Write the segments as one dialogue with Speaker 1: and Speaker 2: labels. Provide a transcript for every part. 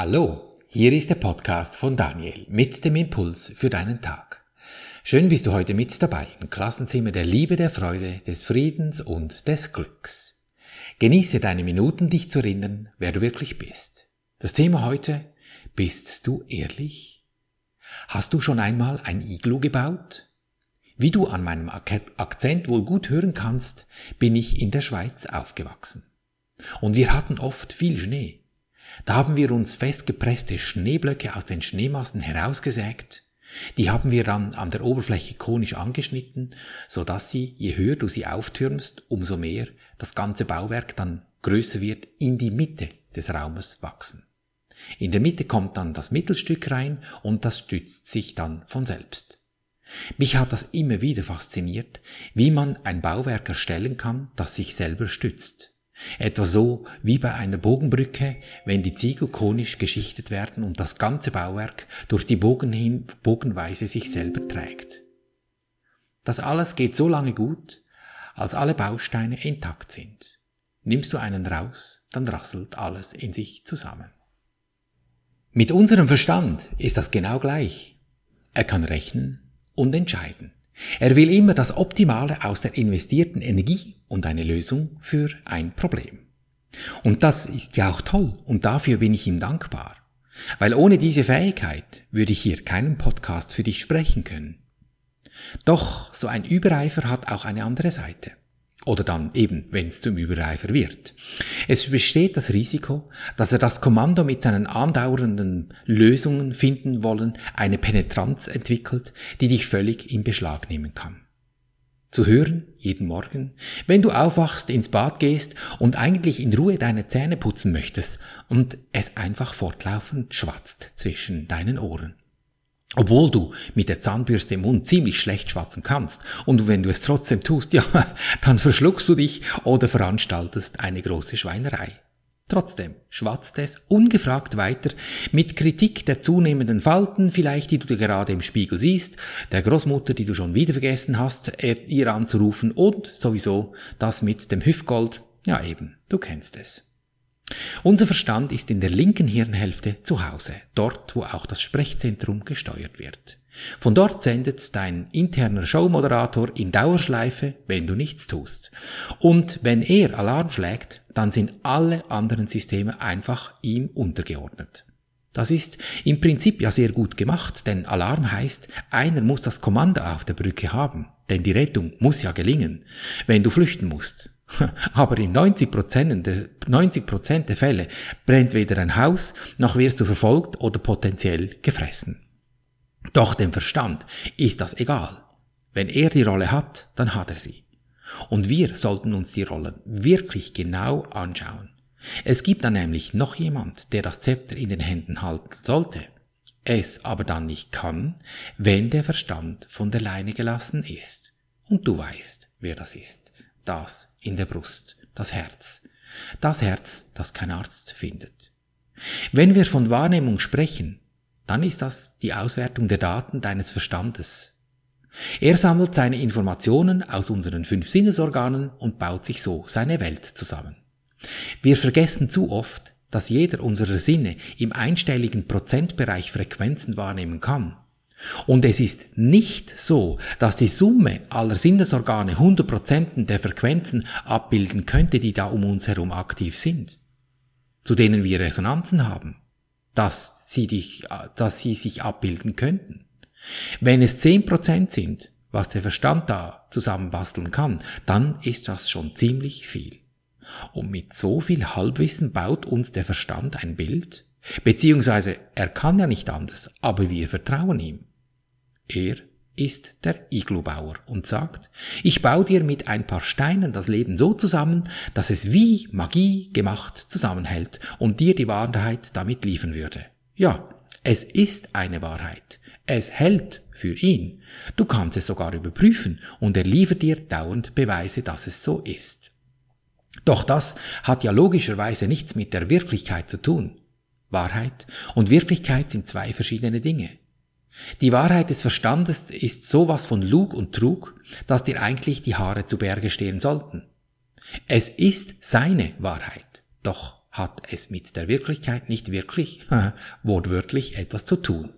Speaker 1: Hallo, hier ist der Podcast von Daniel mit dem Impuls für deinen Tag. Schön bist du heute mit dabei im Klassenzimmer der Liebe, der Freude, des Friedens und des Glücks. Genieße deine Minuten, dich zu erinnern, wer du wirklich bist. Das Thema heute, bist du ehrlich? Hast du schon einmal ein Iglu gebaut? Wie du an meinem Akzent wohl gut hören kannst, bin ich in der Schweiz aufgewachsen. Und wir hatten oft viel Schnee. Da haben wir uns festgepresste Schneeblöcke aus den Schneemassen herausgesägt. Die haben wir dann an der Oberfläche konisch angeschnitten, so dass sie, je höher du sie auftürmst, umso mehr das ganze Bauwerk dann größer wird, in die Mitte des Raumes wachsen. In der Mitte kommt dann das Mittelstück rein und das stützt sich dann von selbst. Mich hat das immer wieder fasziniert, wie man ein Bauwerk erstellen kann, das sich selber stützt. Etwa so wie bei einer Bogenbrücke, wenn die Ziegel konisch geschichtet werden und das ganze Bauwerk durch die Bogen hin, Bogenweise sich selber trägt. Das alles geht so lange gut, als alle Bausteine intakt sind. Nimmst du einen raus, dann rasselt alles in sich zusammen. Mit unserem Verstand ist das genau gleich. Er kann rechnen und entscheiden. Er will immer das Optimale aus der investierten Energie und eine Lösung für ein Problem. Und das ist ja auch toll und dafür bin ich ihm dankbar. Weil ohne diese Fähigkeit würde ich hier keinen Podcast für dich sprechen können. Doch so ein Übereifer hat auch eine andere Seite. Oder dann eben, wenn es zum Übereifer wird. Es besteht das Risiko, dass er das Kommando mit seinen andauernden Lösungen finden wollen eine Penetranz entwickelt, die dich völlig in Beschlag nehmen kann. Zu hören, jeden Morgen, wenn du aufwachst, ins Bad gehst und eigentlich in Ruhe deine Zähne putzen möchtest und es einfach fortlaufend schwatzt zwischen deinen Ohren. Obwohl du mit der Zahnbürste im Mund ziemlich schlecht schwatzen kannst und wenn du es trotzdem tust, ja, dann verschluckst du dich oder veranstaltest eine große Schweinerei. Trotzdem schwatzt es ungefragt weiter mit Kritik der zunehmenden Falten, vielleicht die du dir gerade im Spiegel siehst, der Großmutter, die du schon wieder vergessen hast, ihr anzurufen und sowieso das mit dem Hüftgold, ja eben, du kennst es. Unser Verstand ist in der linken Hirnhälfte zu Hause, dort wo auch das Sprechzentrum gesteuert wird. Von dort sendet dein interner Showmoderator in Dauerschleife, wenn du nichts tust. Und wenn er Alarm schlägt, dann sind alle anderen Systeme einfach ihm untergeordnet. Das ist im Prinzip ja sehr gut gemacht, denn Alarm heißt, einer muss das Kommando auf der Brücke haben, denn die Rettung muss ja gelingen, wenn du flüchten musst. Aber in 90 Prozent, der, 90 Prozent der Fälle brennt weder ein Haus, noch wirst du verfolgt oder potenziell gefressen. Doch dem Verstand ist das egal. Wenn er die Rolle hat, dann hat er sie. Und wir sollten uns die Rollen wirklich genau anschauen. Es gibt da nämlich noch jemand, der das Zepter in den Händen halten sollte, es aber dann nicht kann, wenn der Verstand von der Leine gelassen ist. Und du weißt, wer das ist das in der Brust, das Herz. Das Herz, das kein Arzt findet. Wenn wir von Wahrnehmung sprechen, dann ist das die Auswertung der Daten deines Verstandes. Er sammelt seine Informationen aus unseren fünf Sinnesorganen und baut sich so seine Welt zusammen. Wir vergessen zu oft, dass jeder unserer Sinne im einstelligen Prozentbereich Frequenzen wahrnehmen kann. Und es ist nicht so, dass die Summe aller Sinnesorgane 100% der Frequenzen abbilden könnte, die da um uns herum aktiv sind, zu denen wir Resonanzen haben, dass sie, dich, dass sie sich abbilden könnten. Wenn es 10% sind, was der Verstand da zusammenbasteln kann, dann ist das schon ziemlich viel. Und mit so viel Halbwissen baut uns der Verstand ein Bild, beziehungsweise er kann ja nicht anders, aber wir vertrauen ihm. Er ist der Iglubauer und sagt, ich baue dir mit ein paar Steinen das Leben so zusammen, dass es wie Magie gemacht zusammenhält und dir die Wahrheit damit liefern würde. Ja, es ist eine Wahrheit. Es hält für ihn. Du kannst es sogar überprüfen und er liefert dir dauernd Beweise, dass es so ist. Doch das hat ja logischerweise nichts mit der Wirklichkeit zu tun. Wahrheit und Wirklichkeit sind zwei verschiedene Dinge. Die Wahrheit des Verstandes ist sowas von Lug und Trug, dass dir eigentlich die Haare zu Berge stehen sollten. Es ist seine Wahrheit, doch hat es mit der Wirklichkeit nicht wirklich, wortwörtlich, etwas zu tun.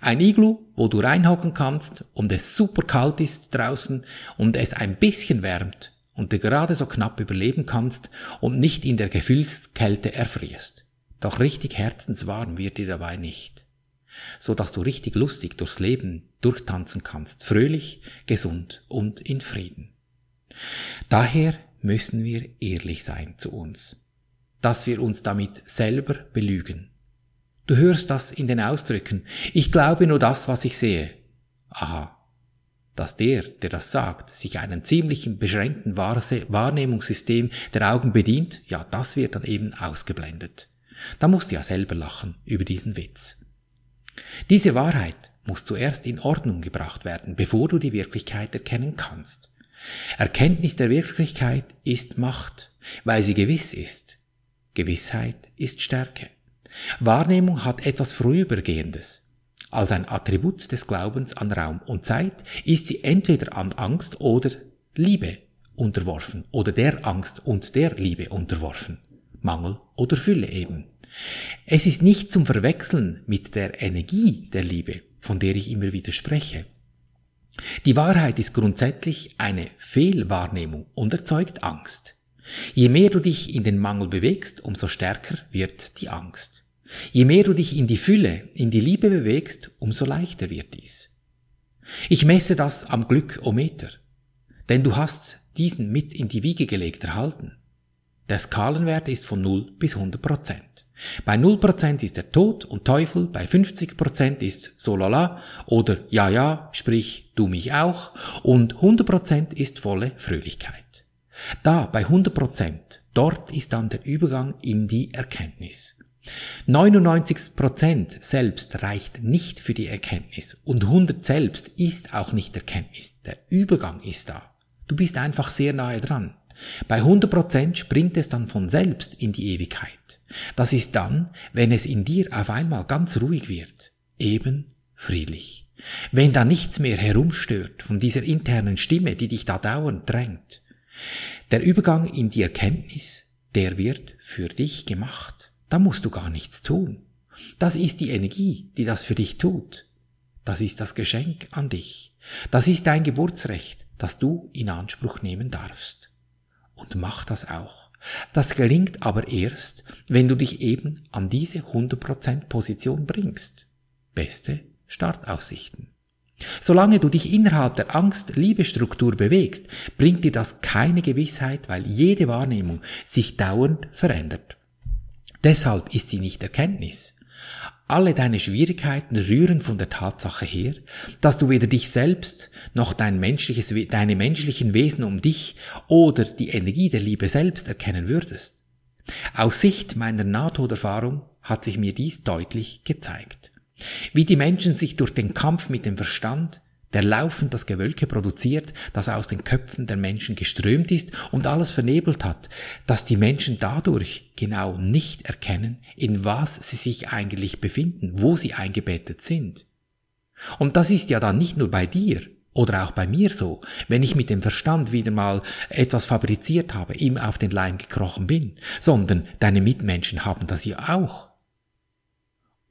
Speaker 1: Ein Iglu, wo du reinhocken kannst und es super kalt ist draußen und es ein bisschen wärmt und du gerade so knapp überleben kannst und nicht in der Gefühlskälte erfrierst. Doch richtig herzenswarm wird dir dabei nicht. So dass du richtig lustig durchs Leben durchtanzen kannst, fröhlich, gesund und in Frieden. Daher müssen wir ehrlich sein zu uns, dass wir uns damit selber belügen Du hörst das in den Ausdrücken. Ich glaube nur das, was ich sehe. Aha. Dass der, der das sagt, sich einen ziemlichen beschränkten Wahrnehmungssystem der Augen bedient, ja, das wird dann eben ausgeblendet. Da musst du ja selber lachen über diesen Witz. Diese Wahrheit muss zuerst in Ordnung gebracht werden, bevor du die Wirklichkeit erkennen kannst. Erkenntnis der Wirklichkeit ist Macht, weil sie gewiss ist. Gewissheit ist Stärke. Wahrnehmung hat etwas Vorübergehendes. Als ein Attribut des Glaubens an Raum und Zeit ist sie entweder an Angst oder Liebe unterworfen oder der Angst und der Liebe unterworfen. Mangel oder Fülle eben. Es ist nicht zum Verwechseln mit der Energie der Liebe, von der ich immer wieder spreche. Die Wahrheit ist grundsätzlich eine Fehlwahrnehmung und erzeugt Angst. Je mehr du dich in den Mangel bewegst, umso stärker wird die Angst. Je mehr du dich in die Fülle, in die Liebe bewegst, umso leichter wird dies. Ich messe das am Glückometer, denn du hast diesen mit in die Wiege gelegt erhalten. Der Skalenwert ist von 0 bis 100 Prozent. Bei 0 Prozent ist der Tod und Teufel, bei 50 Prozent ist Solala oder Ja, ja, sprich du mich auch und 100 Prozent ist volle Fröhlichkeit. Da bei 100 Prozent, dort ist dann der Übergang in die Erkenntnis. 99 Prozent selbst reicht nicht für die Erkenntnis und 100 selbst ist auch nicht Erkenntnis. Der Übergang ist da. Du bist einfach sehr nahe dran. Bei 100 Prozent springt es dann von selbst in die Ewigkeit. Das ist dann, wenn es in dir auf einmal ganz ruhig wird. Eben friedlich. Wenn da nichts mehr herumstört von dieser internen Stimme, die dich da dauernd drängt. Der Übergang in die Erkenntnis, der wird für dich gemacht. Da musst du gar nichts tun. Das ist die Energie, die das für dich tut. Das ist das Geschenk an dich. Das ist dein Geburtsrecht, das du in Anspruch nehmen darfst. Und mach das auch. Das gelingt aber erst, wenn du dich eben an diese 100% Position bringst. Beste Startaussichten. Solange du dich innerhalb der Angst-Liebe-Struktur bewegst, bringt dir das keine Gewissheit, weil jede Wahrnehmung sich dauernd verändert. Deshalb ist sie nicht Erkenntnis. Alle deine Schwierigkeiten rühren von der Tatsache her, dass du weder dich selbst noch dein menschliches, deine menschlichen Wesen um dich oder die Energie der Liebe selbst erkennen würdest. Aus Sicht meiner Nahtoderfahrung hat sich mir dies deutlich gezeigt. Wie die Menschen sich durch den Kampf mit dem Verstand, der laufend das Gewölke produziert, das aus den Köpfen der Menschen geströmt ist und alles vernebelt hat, dass die Menschen dadurch genau nicht erkennen, in was sie sich eigentlich befinden, wo sie eingebettet sind. Und das ist ja dann nicht nur bei dir oder auch bei mir so, wenn ich mit dem Verstand wieder mal etwas fabriziert habe, ihm auf den Leim gekrochen bin, sondern deine Mitmenschen haben das ja auch.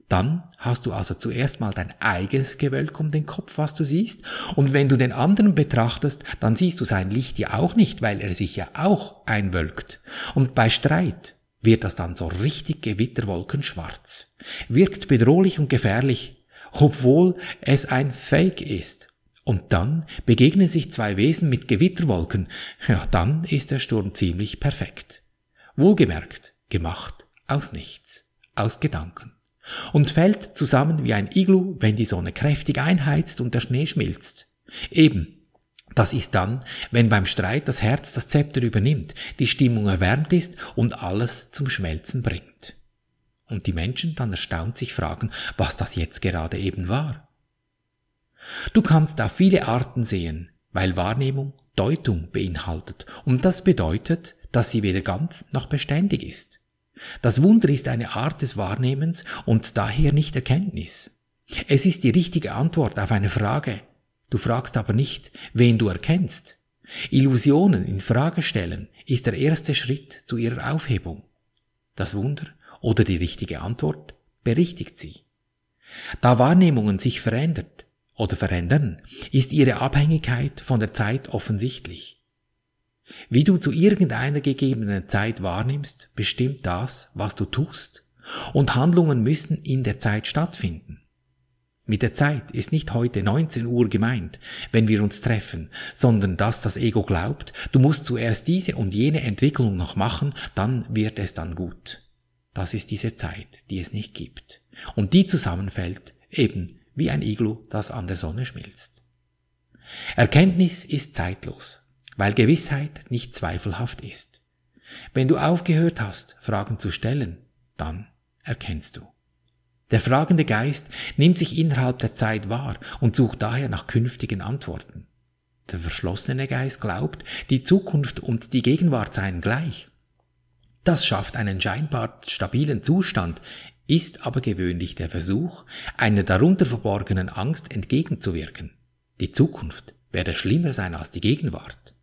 Speaker 1: Dann hast du also zuerst mal dein eigenes Gewölk um den Kopf, was du siehst. Und wenn du den anderen betrachtest, dann siehst du sein Licht ja auch nicht, weil er sich ja auch einwölkt. Und bei Streit wird das dann so richtig gewitterwolkenschwarz. Wirkt bedrohlich und gefährlich, obwohl es ein Fake ist. Und dann begegnen sich zwei Wesen mit Gewitterwolken. Ja, dann ist der Sturm ziemlich perfekt. Wohlgemerkt, gemacht aus nichts, aus Gedanken und fällt zusammen wie ein Iglu, wenn die Sonne kräftig einheizt und der Schnee schmilzt. Eben, das ist dann, wenn beim Streit das Herz das Zepter übernimmt, die Stimmung erwärmt ist und alles zum Schmelzen bringt. Und die Menschen dann erstaunt sich fragen, was das jetzt gerade eben war. Du kannst auf viele Arten sehen, weil Wahrnehmung Deutung beinhaltet, und das bedeutet, dass sie weder ganz noch beständig ist. Das Wunder ist eine Art des Wahrnehmens und daher nicht Erkenntnis. Es ist die richtige Antwort auf eine Frage. Du fragst aber nicht, wen du erkennst. Illusionen in Frage stellen ist der erste Schritt zu ihrer Aufhebung. Das Wunder oder die richtige Antwort berichtigt sie. Da Wahrnehmungen sich verändert oder verändern, ist ihre Abhängigkeit von der Zeit offensichtlich. Wie du zu irgendeiner gegebenen Zeit wahrnimmst, bestimmt das, was du tust, und Handlungen müssen in der Zeit stattfinden. Mit der Zeit ist nicht heute 19 Uhr gemeint, wenn wir uns treffen, sondern dass das Ego glaubt, du musst zuerst diese und jene Entwicklung noch machen, dann wird es dann gut. Das ist diese Zeit, die es nicht gibt. Und die zusammenfällt, eben wie ein Iglu, das an der Sonne schmilzt. Erkenntnis ist zeitlos, weil Gewissheit nicht zweifelhaft ist. Wenn du aufgehört hast, Fragen zu stellen, dann erkennst du. Der fragende Geist nimmt sich innerhalb der Zeit wahr und sucht daher nach künftigen Antworten. Der verschlossene Geist glaubt, die Zukunft und die Gegenwart seien gleich. Das schafft einen scheinbar stabilen Zustand, ist aber gewöhnlich der Versuch, einer darunter verborgenen Angst entgegenzuwirken. Die Zukunft werde schlimmer sein als die Gegenwart.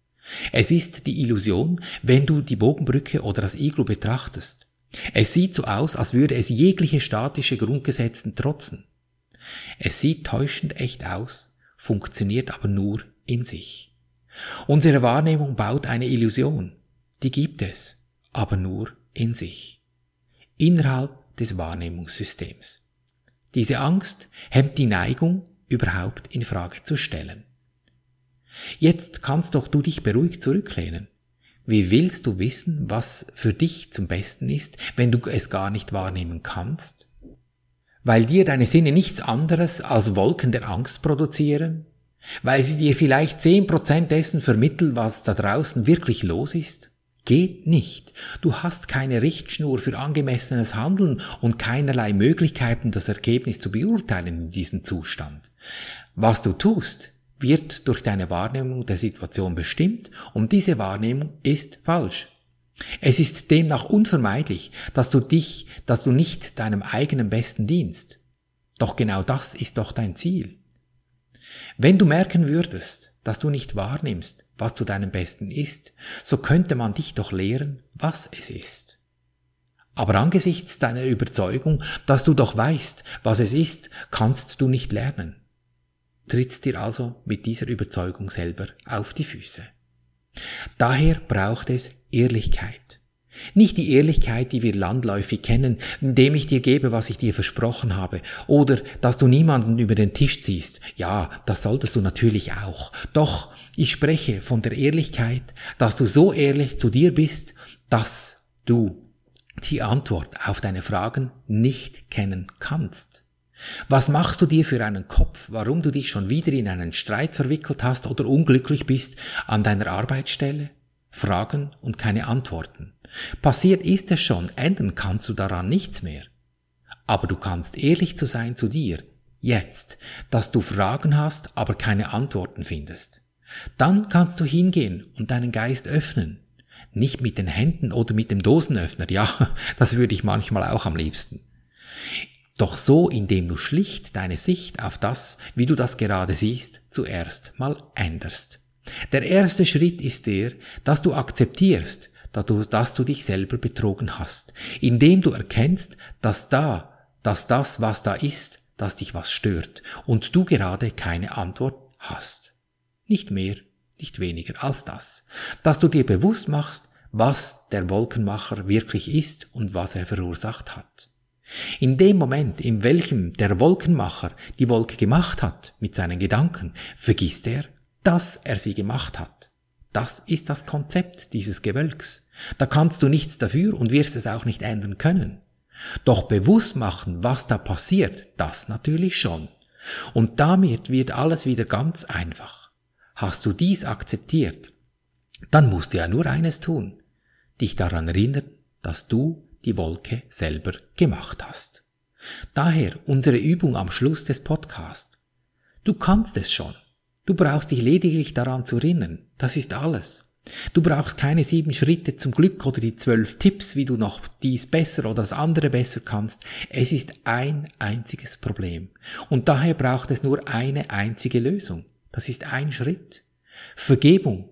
Speaker 1: Es ist die Illusion, wenn du die Bogenbrücke oder das Iglu betrachtest. Es sieht so aus, als würde es jegliche statische Grundgesetzen trotzen. Es sieht täuschend echt aus, funktioniert aber nur in sich. Unsere Wahrnehmung baut eine Illusion, die gibt es, aber nur in sich, innerhalb des Wahrnehmungssystems. Diese Angst hemmt die Neigung, überhaupt in Frage zu stellen. Jetzt kannst doch du dich beruhigt zurücklehnen. Wie willst du wissen, was für dich zum Besten ist, wenn du es gar nicht wahrnehmen kannst? Weil dir deine Sinne nichts anderes als Wolken der Angst produzieren? Weil sie dir vielleicht zehn Prozent dessen vermitteln, was da draußen wirklich los ist? Geht nicht. Du hast keine Richtschnur für angemessenes Handeln und keinerlei Möglichkeiten, das Ergebnis zu beurteilen in diesem Zustand. Was du tust, wird durch deine Wahrnehmung der Situation bestimmt und diese Wahrnehmung ist falsch. Es ist demnach unvermeidlich, dass du dich, dass du nicht deinem eigenen Besten dienst. Doch genau das ist doch dein Ziel. Wenn du merken würdest, dass du nicht wahrnimmst, was zu deinem Besten ist, so könnte man dich doch lehren, was es ist. Aber angesichts deiner Überzeugung, dass du doch weißt, was es ist, kannst du nicht lernen trittst dir also mit dieser Überzeugung selber auf die Füße. Daher braucht es Ehrlichkeit. Nicht die Ehrlichkeit, die wir landläufig kennen, indem ich dir gebe, was ich dir versprochen habe, oder dass du niemanden über den Tisch ziehst. Ja, das solltest du natürlich auch. Doch ich spreche von der Ehrlichkeit, dass du so ehrlich zu dir bist, dass du die Antwort auf deine Fragen nicht kennen kannst. Was machst du dir für einen Kopf, warum du dich schon wieder in einen Streit verwickelt hast oder unglücklich bist an deiner Arbeitsstelle? Fragen und keine Antworten. Passiert ist es schon, ändern kannst du daran nichts mehr. Aber du kannst ehrlich zu sein zu dir, jetzt, dass du Fragen hast, aber keine Antworten findest. Dann kannst du hingehen und deinen Geist öffnen. Nicht mit den Händen oder mit dem Dosenöffner, ja, das würde ich manchmal auch am liebsten. Doch so, indem du schlicht deine Sicht auf das, wie du das gerade siehst, zuerst mal änderst. Der erste Schritt ist der, dass du akzeptierst, dass du dich selber betrogen hast, indem du erkennst, dass da, dass das, was da ist, dass dich was stört und du gerade keine Antwort hast. Nicht mehr, nicht weniger als das. Dass du dir bewusst machst, was der Wolkenmacher wirklich ist und was er verursacht hat. In dem Moment, in welchem der Wolkenmacher die Wolke gemacht hat mit seinen Gedanken, vergisst er, dass er sie gemacht hat. Das ist das Konzept dieses Gewölks. Da kannst du nichts dafür und wirst es auch nicht ändern können. Doch bewusst machen, was da passiert, das natürlich schon. Und damit wird alles wieder ganz einfach. Hast du dies akzeptiert, dann musst du ja nur eines tun, dich daran erinnern, dass du die Wolke selber gemacht hast. Daher unsere Übung am Schluss des Podcasts. Du kannst es schon. Du brauchst dich lediglich daran zu erinnern. Das ist alles. Du brauchst keine sieben Schritte zum Glück oder die zwölf Tipps, wie du noch dies besser oder das andere besser kannst. Es ist ein einziges Problem. Und daher braucht es nur eine einzige Lösung. Das ist ein Schritt. Vergebung.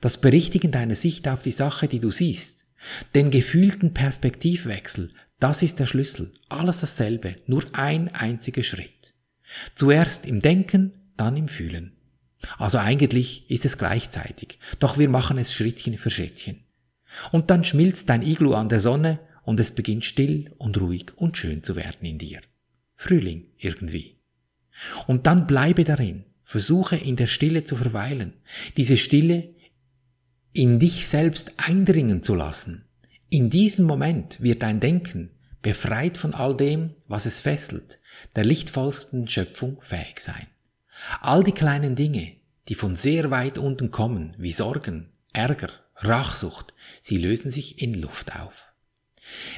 Speaker 1: Das Berichtigen deiner Sicht auf die Sache, die du siehst. Den gefühlten Perspektivwechsel, das ist der Schlüssel. Alles dasselbe, nur ein einziger Schritt. Zuerst im Denken, dann im Fühlen. Also eigentlich ist es gleichzeitig, doch wir machen es Schrittchen für Schrittchen. Und dann schmilzt dein Iglu an der Sonne und es beginnt still und ruhig und schön zu werden in dir. Frühling irgendwie. Und dann bleibe darin, versuche in der Stille zu verweilen, diese Stille in dich selbst eindringen zu lassen. In diesem Moment wird dein Denken, befreit von all dem, was es fesselt, der lichtvollsten Schöpfung fähig sein. All die kleinen Dinge, die von sehr weit unten kommen, wie Sorgen, Ärger, Rachsucht, sie lösen sich in Luft auf.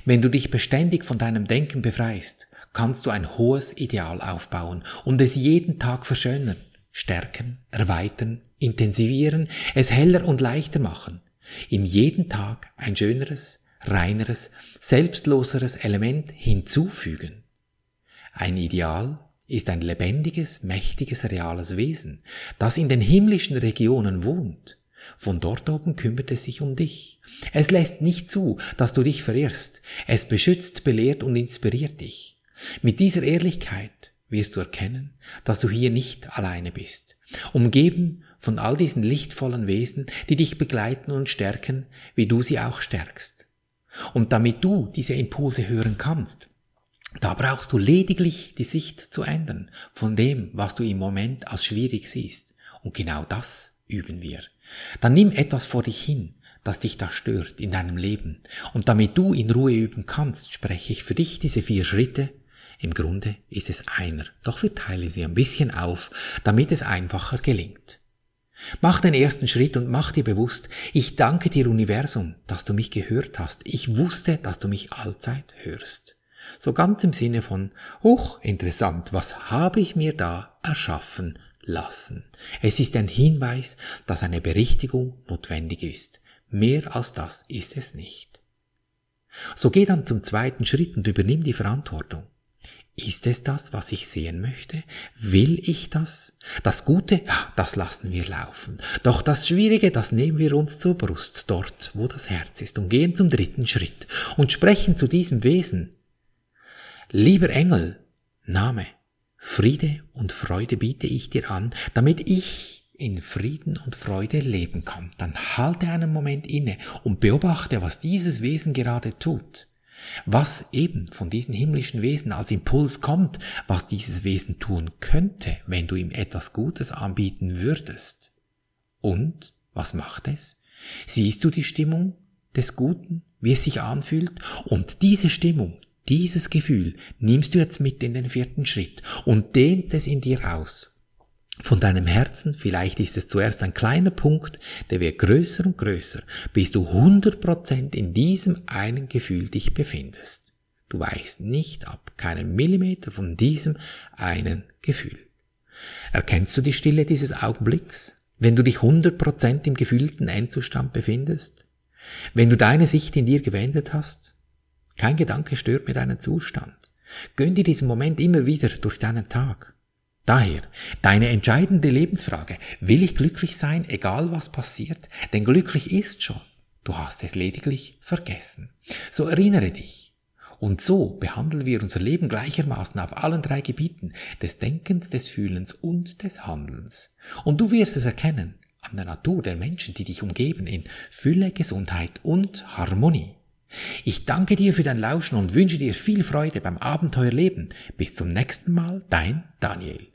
Speaker 1: Wenn du dich beständig von deinem Denken befreist, kannst du ein hohes Ideal aufbauen und es jeden Tag verschönern, stärken, erweitern, intensivieren, es heller und leichter machen, ihm jeden Tag ein schöneres, reineres, selbstloseres Element hinzufügen. Ein Ideal ist ein lebendiges, mächtiges, reales Wesen, das in den himmlischen Regionen wohnt. Von dort oben kümmert es sich um dich. Es lässt nicht zu, dass du dich verirrst. Es beschützt, belehrt und inspiriert dich. Mit dieser Ehrlichkeit wirst du erkennen, dass du hier nicht alleine bist. Umgeben von all diesen lichtvollen Wesen, die dich begleiten und stärken, wie du sie auch stärkst. Und damit du diese Impulse hören kannst, da brauchst du lediglich die Sicht zu ändern von dem, was du im Moment als schwierig siehst. Und genau das üben wir. Dann nimm etwas vor dich hin, das dich da stört in deinem Leben. Und damit du in Ruhe üben kannst, spreche ich für dich diese vier Schritte. Im Grunde ist es einer, doch wir teilen sie ein bisschen auf, damit es einfacher gelingt. Mach den ersten Schritt und mach dir bewusst, ich danke dir Universum, dass du mich gehört hast. Ich wusste, dass du mich allzeit hörst. So ganz im Sinne von, hoch interessant, was habe ich mir da erschaffen lassen? Es ist ein Hinweis, dass eine Berichtigung notwendig ist. Mehr als das ist es nicht. So geh dann zum zweiten Schritt und übernimm die Verantwortung. Ist es das, was ich sehen möchte? Will ich das? Das Gute, das lassen wir laufen. Doch das Schwierige, das nehmen wir uns zur Brust, dort, wo das Herz ist, und gehen zum dritten Schritt und sprechen zu diesem Wesen. Lieber Engel, Name, Friede und Freude biete ich dir an, damit ich in Frieden und Freude leben kann. Dann halte einen Moment inne und beobachte, was dieses Wesen gerade tut. Was eben von diesen himmlischen Wesen als Impuls kommt, was dieses Wesen tun könnte, wenn du ihm etwas Gutes anbieten würdest. Und was macht es? Siehst du die Stimmung des Guten, wie es sich anfühlt? Und diese Stimmung, dieses Gefühl nimmst du jetzt mit in den vierten Schritt und dehnst es in dir aus. Von deinem Herzen, vielleicht ist es zuerst ein kleiner Punkt, der wird größer und größer, bis du 100% in diesem einen Gefühl dich befindest. Du weichst nicht ab, keinen Millimeter von diesem einen Gefühl. Erkennst du die Stille dieses Augenblicks, wenn du dich 100% im gefühlten Endzustand befindest? Wenn du deine Sicht in dir gewendet hast? Kein Gedanke stört mir deinen Zustand. Gönn dir diesen Moment immer wieder durch deinen Tag. Daher, deine entscheidende Lebensfrage, will ich glücklich sein, egal was passiert? Denn glücklich ist schon. Du hast es lediglich vergessen. So erinnere dich. Und so behandeln wir unser Leben gleichermaßen auf allen drei Gebieten des Denkens, des Fühlens und des Handelns. Und du wirst es erkennen an der Natur der Menschen, die dich umgeben, in Fülle, Gesundheit und Harmonie. Ich danke dir für dein Lauschen und wünsche dir viel Freude beim Abenteuerleben. Bis zum nächsten Mal, dein Daniel.